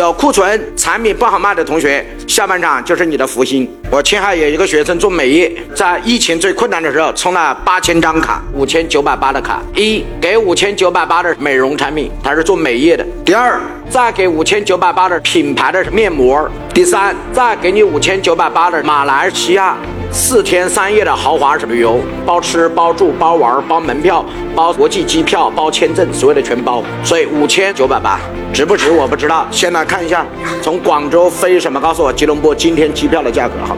有库存产品不好卖的同学，下半场就是你的福星。我青海有一个学生做美业，在疫情最困难的时候，充了八千张卡，五千九百八的卡，一给五千九百八的美容产品，他是做美业的。第二，再给五千九百八的品牌的面膜。第三，再给你五千九百八的马来西亚。四天三夜的豪华旅游，包吃包住包玩包门票包国际机票包签证，所有的全包，所以五千九百八值不值我不知道。先来看一下，从广州飞什么？告诉我吉隆坡今天机票的价格。好，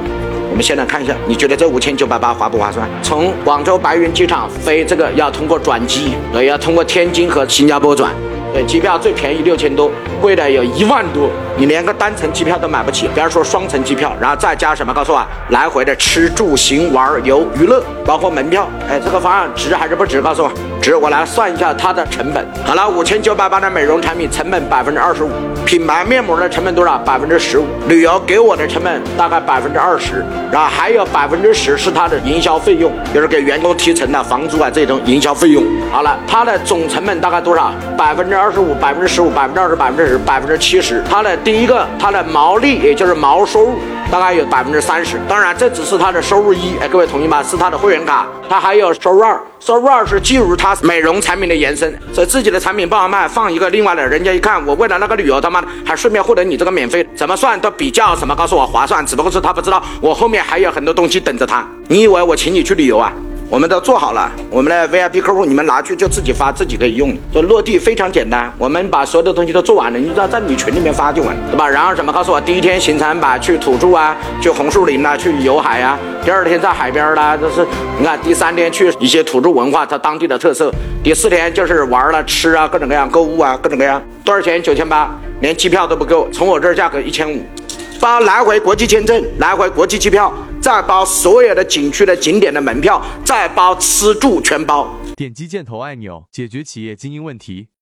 我们先来看一下，你觉得这五千九百八划不划算？从广州白云机场飞这个要通过转机，对，要通过天津和新加坡转。对，机票最便宜六千多，贵的有一万多，你连个单程机票都买不起，不要说双程机票，然后再加什么？告诉我，来回的吃住行玩游娱乐，包括门票，哎，这个方案值还是不值？告诉我，值。我来算一下它的成本。好了，五千九百八的美容产品成本百分之二十五，品牌面膜的成本多少？百分之十五。旅游给我的成本大概百分之二十，然后还有百分之十是它的营销费用，就是给员工提成的房租啊这种营销费用。好了，它的总成本大概多少？百分之。二十五百分之十五百分之二十百分之十百分之七十，它的第一个它的毛利也就是毛收入大概有百分之三十，当然这只是他的收入一，哎，各位同意吗？是他的会员卡，他还有收入二，收入二是基于他美容产品的延伸，所以自己的产品不好卖，放一个另外的，人家一看我为了那个旅游，他妈的还顺便获得你这个免费，怎么算都比较什么，告诉我划算，只不过是他不知道我后面还有很多东西等着他，你以为我请你去旅游啊？我们都做好了，我们的 VIP 客户，你们拿去就自己发，自己可以用。这落地非常简单，我们把所有的东西都做完了，你只要在你群里面发就完，对吧？然后什么？告诉我第一天行程吧，去土著啊，去红树林啊，去游海啊。第二天在海边啦，这是你看。第三天去一些土著文化，它当地的特色。第四天就是玩了吃啊，各种各样购物啊，各种各样。多少钱？九千八，连机票都不够，从我这儿价格一千五。包来回国际签证，来回国际机票，再包所有的景区的景点的门票，再包吃住全包。点击箭头按钮，解决企业经营问题。